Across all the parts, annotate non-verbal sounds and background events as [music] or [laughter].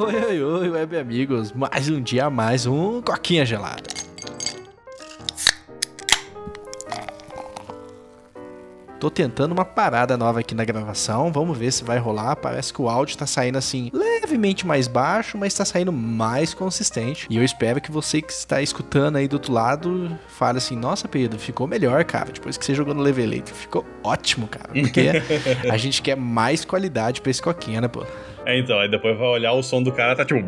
Oi, oi, oi, web amigos. Mais um dia, mais um Coquinha Gelada. Tô tentando uma parada nova aqui na gravação, vamos ver se vai rolar. Parece que o áudio tá saindo assim, levemente mais baixo, mas tá saindo mais consistente. E eu espero que você que está escutando aí do outro lado fale assim: Nossa, Pedro, ficou melhor, cara. Depois que você jogou no Levelator, ficou ótimo, cara. Porque [laughs] a gente quer mais qualidade pra esse coquinha, né, pô? É, então, aí depois vai olhar o som do cara, tá tipo.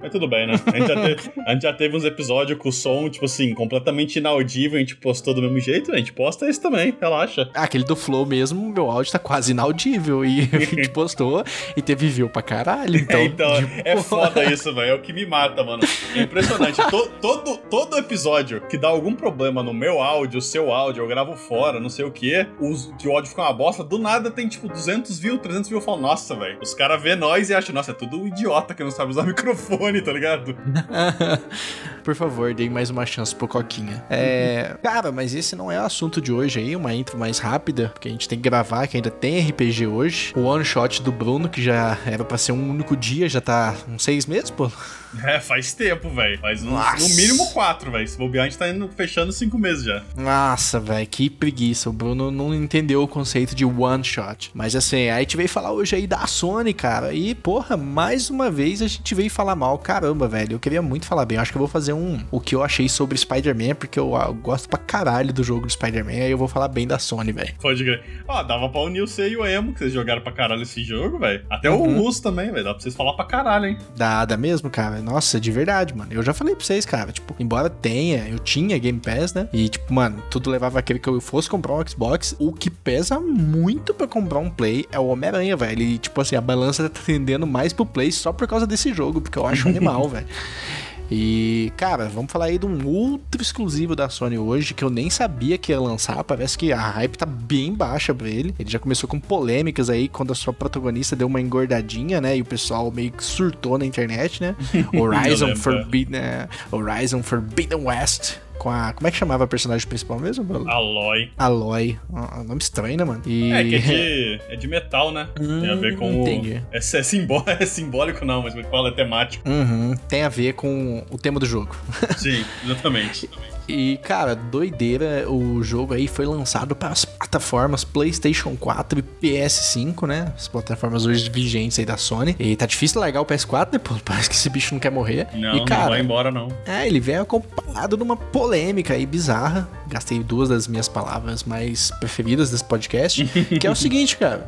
Mas tudo bem, né? A gente, já teve, a gente já teve uns episódios com o som, tipo assim, completamente inaudível, a gente postou do mesmo jeito, a gente posta esse também, relaxa. Ah, aquele do Flow mesmo, meu áudio tá quase inaudível. E [laughs] a gente postou e teve view pra caralho. Então, É, então é foda isso, velho. É o que me mata, mano. É impressionante. To- todo, todo episódio que dá algum problema no meu áudio, o seu áudio, eu gravo fora, não sei o que, o áudio fica uma bosta, do nada tem tipo 200 views, 300 views. Eu falo, nossa, velho. Os caras vê nós e acham, nossa, é tudo um idiota que não sabe usar [laughs] microfone, tá ligado? [laughs] Por favor, dê mais uma chance pro Coquinha. É. Cara, mas esse não é o assunto de hoje aí, uma intro mais rápida, porque a gente tem que gravar, que ainda tem RPG hoje. O one shot do Bruno, que já era pra ser um único dia, já tá uns seis meses, pô. [laughs] É, faz tempo, velho. Faz uns- no mínimo quatro, velho. Se bobear, a gente tá indo, fechando cinco meses já. Nossa, velho, que preguiça. O Bruno não entendeu o conceito de one shot. Mas assim, aí a gente veio falar hoje aí da Sony, cara. E, porra, mais uma vez a gente veio falar mal. Caramba, velho. Eu queria muito falar bem. Eu acho que eu vou fazer um o que eu achei sobre Spider-Man, porque eu, ah, eu gosto pra caralho do jogo do Spider-Man. Aí eu vou falar bem da Sony, velho. Pode crer. Ó, dava pra unir o C e o Emo, que vocês jogaram pra caralho esse jogo, velho. Até o Uhum. Luz também, velho. Dá pra vocês falar pra caralho, hein? Dá, dá mesmo, cara. Nossa, de verdade, mano. Eu já falei pra vocês, cara. Tipo, embora tenha, eu tinha Game Pass, né? E, tipo, mano, tudo levava aquele que eu fosse comprar um Xbox. O que pesa muito pra comprar um Play é o Homem-Aranha, velho. E, tipo assim, a balança tá tendendo mais pro Play só por causa desse jogo, porque eu acho [laughs] animal, velho. E, cara, vamos falar aí de um outro exclusivo da Sony hoje que eu nem sabia que ia lançar. Parece que a hype tá bem baixa pra ele. Ele já começou com polêmicas aí quando a sua protagonista deu uma engordadinha, né? E o pessoal meio que surtou na internet, né? [laughs] Horizon Forbidden, é, Horizon Forbidden West. Com a. Como é que chamava a personagem principal mesmo, Bruno? Aloy. Aloy. Ah, nome estranho, né, mano? E... É, que é de, [laughs] é de metal, né? Tem a ver com Hum, entendi. o. É, é, simbó- [laughs] é simbólico, não, mas que fala? É temático. Uhum, tem a ver com o tema do jogo. Sim, [laughs] exatamente. E, cara, doideira, o jogo aí foi lançado para as plataformas PlayStation 4 e PS5, né? As plataformas hoje vigentes aí da Sony. E tá difícil largar o PS4, né? Pô, [laughs] parece que esse bicho não quer morrer. Não, e, não cara, vai embora, não. é, ele vem acompanhado de uma polêmica aí bizarra. Gastei duas das minhas palavras mais preferidas desse podcast. que é o [laughs] seguinte, cara.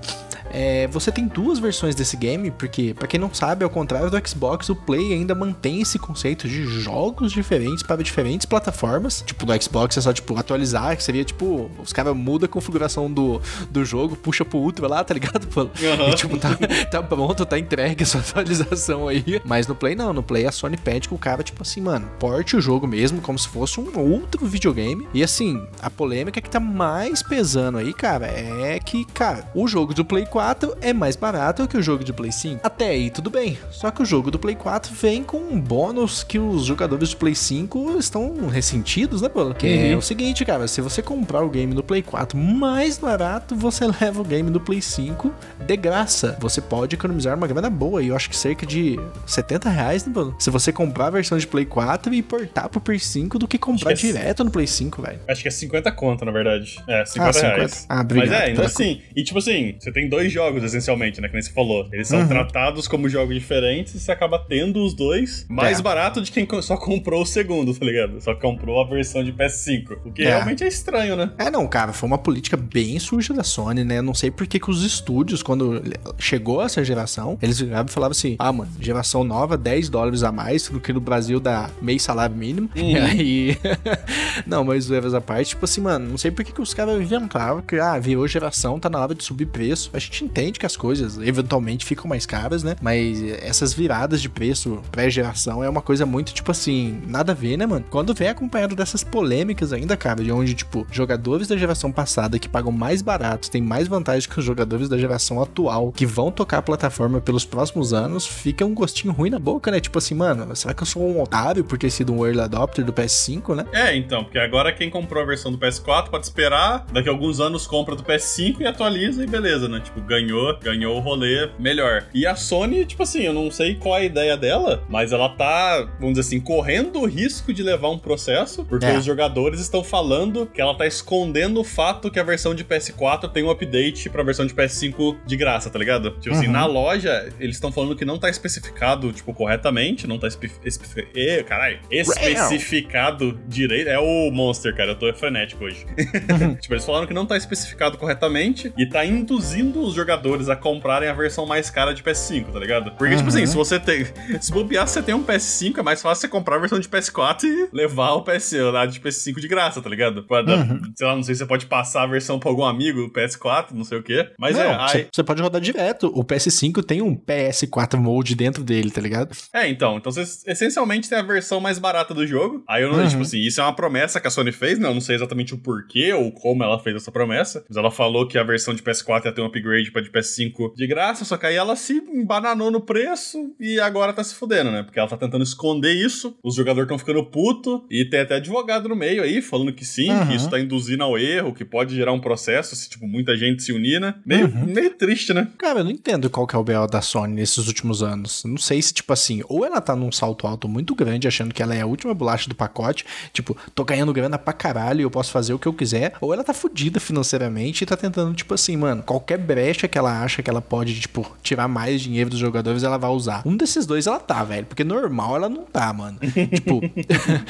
É, você tem duas versões desse game, porque, pra quem não sabe, ao contrário do Xbox, o Play ainda mantém esse conceito de jogos diferentes para diferentes plataformas. Tipo, no Xbox é só, tipo, atualizar, que seria, tipo, os caras mudam a configuração do, do jogo, puxa pro Ultra lá, tá ligado? [laughs] Pô? Aham. E, tipo, tá, tá pronto, tá entregue essa [laughs] atualização aí. Mas no Play não, no Play a Sony pede que o cara, tipo assim, mano, porte o jogo mesmo, como se fosse um outro videogame. E assim, a polêmica que tá mais pesando aí, cara, é que, cara, o jogo do Play 4 é mais barato que o jogo do Play 5. Até aí tudo bem. Só que o jogo do Play 4 vem com um bônus que os jogadores do Play 5 estão ressentidos, né, pô? Que é Uhum. o seguinte, cara, se você comprar o game no Play 4 mais barato, você [laughs] leva o game do Play 5 de graça. Você pode economizar uma grana boa, e eu acho que cerca de 70 reais, né, Bruno? Se você comprar a versão de Play 4 e portar pro Play 5 do que comprar que é direto no Play 5, velho. Acho que é 50 conto, na verdade. É, 50 Ah, 50. reais. Ah, obrigado Mas é, ainda pela assim. E tipo assim, você tem dois jogos, essencialmente, né? Que nem você falou. Eles são Uhum. tratados como jogos diferentes e você acaba tendo os dois mais É. barato de quem só comprou o segundo, tá ligado? Só comprou a versão de PS5. O que É. realmente é estranho, né? É, não, cara, foi uma política bem suja da Sony, né? Não sei por que que os estúdios, quando chegou essa geração, eles viravam e falavam assim: ah, mano, geração nova, 10 dólares a mais do que no Brasil dá meio salário mínimo. Uhum. [laughs] E aí. [laughs] não, mas zoeiras à parte, tipo assim, mano, não sei por que que os caras inventavam que, ah, virou geração, tá na hora de subir preço. A gente entende que as coisas eventualmente ficam mais caras, né? Mas essas viradas de preço pré-geração é uma coisa muito, tipo assim, nada a ver, né, mano? Quando vem acompanhado dessas polêmicas ainda, cara, de onde, tipo, jogadores da geração passada que pagam mais barato, têm mais vantagem que os jogadores da geração atual, que vão tocar a plataforma pelos próximos anos, fica um gostinho ruim na boca, né? Tipo assim, mano, será que eu sou um otário por ter sido um early adopter do PS5, né? É, então, porque agora quem comprou a versão do PS4 pode esperar, daqui a alguns anos compra do PS5 e atualiza e beleza, né? Tipo, ganhou, ganhou o rolê melhor. E a Sony, tipo assim, eu não sei qual é a ideia dela, mas ela tá, vamos dizer assim, correndo o risco de levar um processo, porque É. os jogadores estão falando que ela tá escondendo o fato que a versão de PS4 tem um update pra versão de PS5 de graça, tá ligado? Tipo assim, Uhum. na loja, eles estão falando que não tá especificado, tipo, corretamente, não tá espe espe Ê, caralho, especificado direito. É o Monster, cara, eu tô frenético hoje. [laughs] tipo, eles falaram que não tá especificado corretamente e tá induzindo os jogadores a comprarem a versão mais cara de PS5, tá ligado? Porque, tipo Uhum. assim, se você tem. Se bobear, você tem um PS5, é mais fácil você comprar a versão de PS4 e levar o PS, lá de PS5 de graça, tá ligado? Pra Uhum. Sei lá, não sei se você pode passar a versão pra algum amigo, o PS4, não sei o quê. Mas Não, é, você, aí, você pode rodar direto. O PS5 tem um PS4 mode dentro dele, tá ligado? É, então. Então você essencialmente tem a versão mais barata do jogo. Aí eu não, Uhum. tipo assim, isso é uma promessa que a Sony fez, né? Eu não sei exatamente o porquê ou como ela fez essa promessa. Mas ela falou que a versão de PS4 ia ter um upgrade pra de PS5 de graça, só que aí ela se embananou no preço e agora tá se fudendo, né? Porque ela tá tentando esconder isso. Os jogadores estão ficando puto e tem até advogado no meio aí, falando que sim, Uhum. que isso tá induzindo ao erro, que pode gerar um processo se, tipo, muita gente se unir, né? Meio, Uhum. meio triste, né? Cara, eu não entendo qual que é o BO da Sony nesses últimos anos. Não sei se, tipo assim, ou ela tá num salto alto muito grande, achando que ela é a última bolacha do pacote, tipo, tô ganhando grana pra caralho, eu posso fazer o que eu quiser, ou ela tá fudida financeiramente e tá tentando, tipo assim, mano, qualquer brecha que ela acha que ela pode, tipo, tirar mais dinheiro dos jogadores, ela vai usar. Um desses dois ela tá, velho, porque normal ela não tá, mano. [laughs] tipo,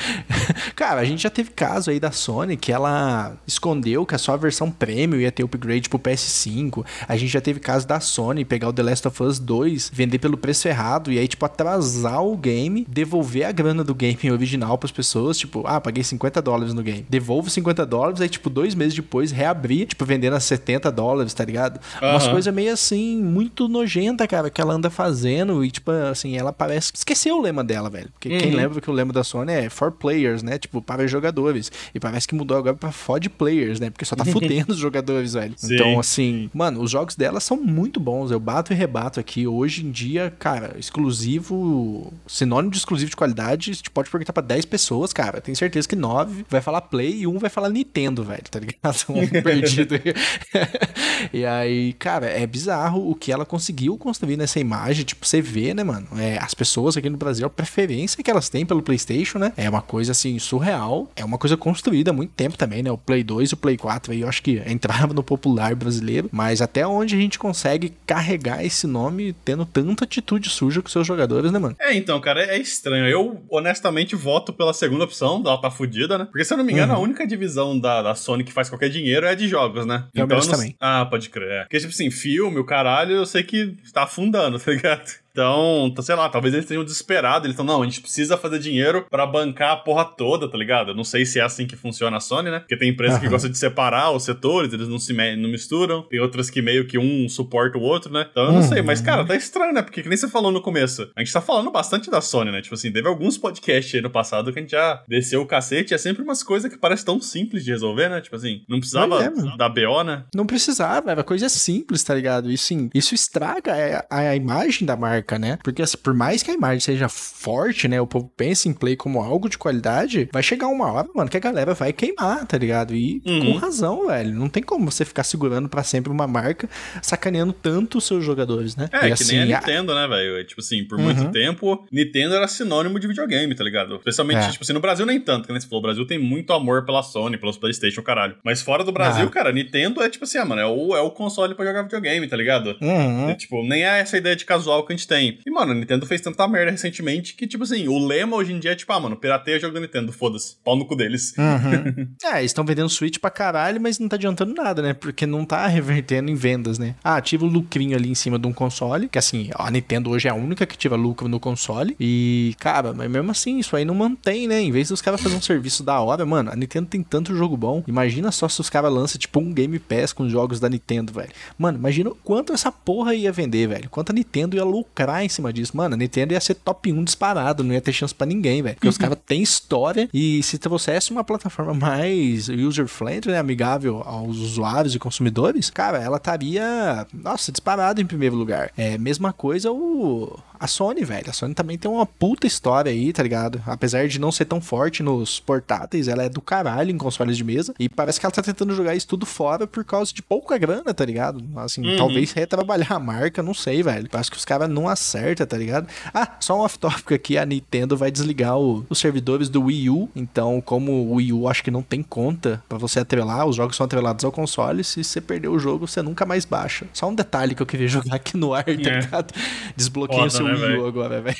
[laughs] cara, a gente já teve caso aí da Sony que ela escondeu que a sua versão premium ia ter upgrade pro PS5. A gente já teve caso da Sony pegar o The Last of Us 2, vender pelo preço errado e aí, tipo, atrasar o game, devolver a grana do game [laughs] original pras pessoas. Tipo, ah, paguei 50 dólares no game. Devolvo 50 dólares, aí, tipo, dois meses depois reabrir, tipo, vendendo a 70 dólares, tá ligado? Umas coisas meio assim, muito nojenta, cara, que ela anda fazendo e, tipo, assim, ela parece. Esqueceu o lema dela, velho. Porque quem Uhum. lembra que o lema da Sony é for players, né? Tipo, para jogadores. E parece que mudou agora pra FOD players, né? Porque só tá [laughs] fudendo os jogadores, velho. Sim. Então, assim, mano, os jogos dela são muito bons. Eu bato e rebato aqui. Hoje em dia, cara, exclusivo, sinônimo de exclusivo de qualidade, você pode perguntar pra 10 pessoas, cara. Tenho certeza que 9 vai falar Play e um vai falar Nintendo, velho, tá ligado? [laughs] Um perdido. [laughs] e aí, cara, é bizarro o que ela conseguiu construir nessa imagem. Tipo, você vê, né, mano? É, as pessoas aqui no Brasil, a preferência que elas têm pelo PlayStation, né? É uma coisa assim, surreal. É uma coisa construída há muito tempo também, né? O Play 2 e o Play 4 aí, eu acho que [laughs] entrava no popular brasileiro. Mas até onde a gente consegue carregar esse nome tendo tanta atitude suja com seus jogadores, né, mano? É, então, cara, é estranho. Eu, honestamente, voto pela segunda opção, ela tá fudida, né? Porque, se eu não me engano, Uhum. a única divisão da, da Sony que faz qualquer dinheiro é a de jogos, né? Realmente eu não- também. Ah, pode crer. É. Porque, tipo assim, filme, o caralho, eu sei que tá afundando, [laughs] tá ligado? Então, tá- sei lá, talvez eles tenham desesperado. Eles estão, não, a gente precisa fazer dinheiro pra bancar a porra toda, tá ligado? Eu não sei se é assim que funciona a Sony, né? Porque tem empresa que Aham. gosta de separar os setores, eles não se não misturam. Tem outras que meio que um suporta o outro, né? Então eu não Uhum. sei, mas cara, tá estranho, né? Porque que nem você falou no começo, a gente tá falando bastante da Sony, né? Tipo assim, teve alguns podcasts aí no passado que a gente já desceu o cacete. É sempre umas coisas que parecem tão simples de resolver, né? Tipo assim, não precisava é, da BO, né? Não precisava, era coisa simples, tá ligado? E sim, isso estraga a, a imagem da marca, né? Porque assim, por mais que a imagem seja forte, né? O povo pense em play como algo de qualidade, vai chegar uma hora, mano, que a galera vai queimar, tá ligado? E Uhum. com razão, velho. Não tem como você ficar segurando pra sempre uma marca sacaneando tanto os seus jogadores, né? É, E que nem a a- Nintendo, né, velho? Tipo assim, por Uhum. muito tempo, Nintendo era sinônimo de videogame, tá ligado? Especialmente, É. tipo assim, no Brasil nem tanto, que nem você falou. O Brasil tem muito amor pela Sony, pelos Playstation, caralho. Mas fora do Brasil, Ah. cara, Nintendo é tipo assim, ah, mano, é o, é o console pra jogar videogame, tá ligado? Uhum. É, tipo, nem é essa ideia de casual que a gente tem. E, mano, a Nintendo fez tanta merda recentemente que, tipo assim, o lema hoje em dia é tipo, ah, mano, pirateia jogo da Nintendo, foda-se, pau no cu deles. Uhum. [laughs] é, eles estão vendendo Switch pra caralho, mas não tá adiantando nada, né? Porque não tá revertendo em vendas, né? Ah, ativa o lucrinho ali em cima de um console, que assim, a Nintendo hoje é a única que ativa lucro no console. E, cara, mas mesmo assim, isso aí não mantém, né? Em vez dos caras fazerem um serviço da hora, mano, a Nintendo tem tanto jogo bom. Imagina só se os caras lançam, tipo, um Game Pass com jogos da Nintendo, velho. Mano, imagina o quanto essa porra ia vender, velho. Quanto a Nintendo ia lucrar em cima disso. Mano, a Nintendo ia ser top 1 disparado, não ia ter chance pra ninguém, velho. Porque os caras têm história e se trouxesse uma plataforma mais user-friendly, né, amigável aos usuários e consumidores, cara, ela estaria, nossa, disparado em primeiro lugar. É, mesma coisa o a Sony, velho. A Sony também tem uma puta história aí, tá ligado? Apesar de não ser tão forte nos portáteis, ela é do caralho em consoles de mesa. E parece que ela tá tentando jogar isso tudo fora por causa de pouca grana, tá ligado? Assim, uhum. talvez retrabalhar a marca, não sei, velho. Parece que os caras não acertam, tá ligado? Ah, só um off-topic aqui: a Nintendo vai desligar o, os servidores do Wii U. Então, como o Wii U acho que não tem conta para você atrelar, os jogos são atrelados ao console. Se você perder o jogo, você nunca mais baixa. Só um detalhe que eu queria [laughs] jogar aqui no ar, tá é. ligado? Desbloqueia o seu né, agora, velho.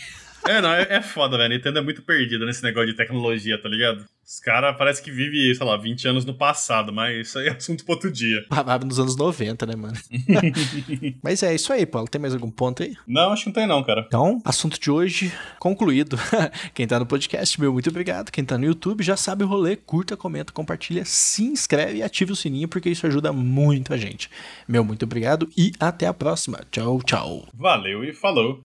É, não, é, é foda, velho. A Nintendo é muito perdida nesse negócio de tecnologia, tá ligado? Os caras parece que vive, sei lá, 20 anos no passado, mas isso aí é assunto pra outro dia. Parava nos anos 90, né, mano? [laughs] mas é isso aí, Paulo. Tem mais algum ponto aí? Não, acho que não tem não, cara. Então, assunto de hoje concluído. [laughs] Quem tá no podcast, meu muito obrigado. Quem tá no YouTube já sabe o rolê. Curta, comenta, compartilha, se inscreve e ative o sininho porque isso ajuda muito a gente. Meu muito obrigado e até a próxima. Tchau, tchau. Valeu e falou.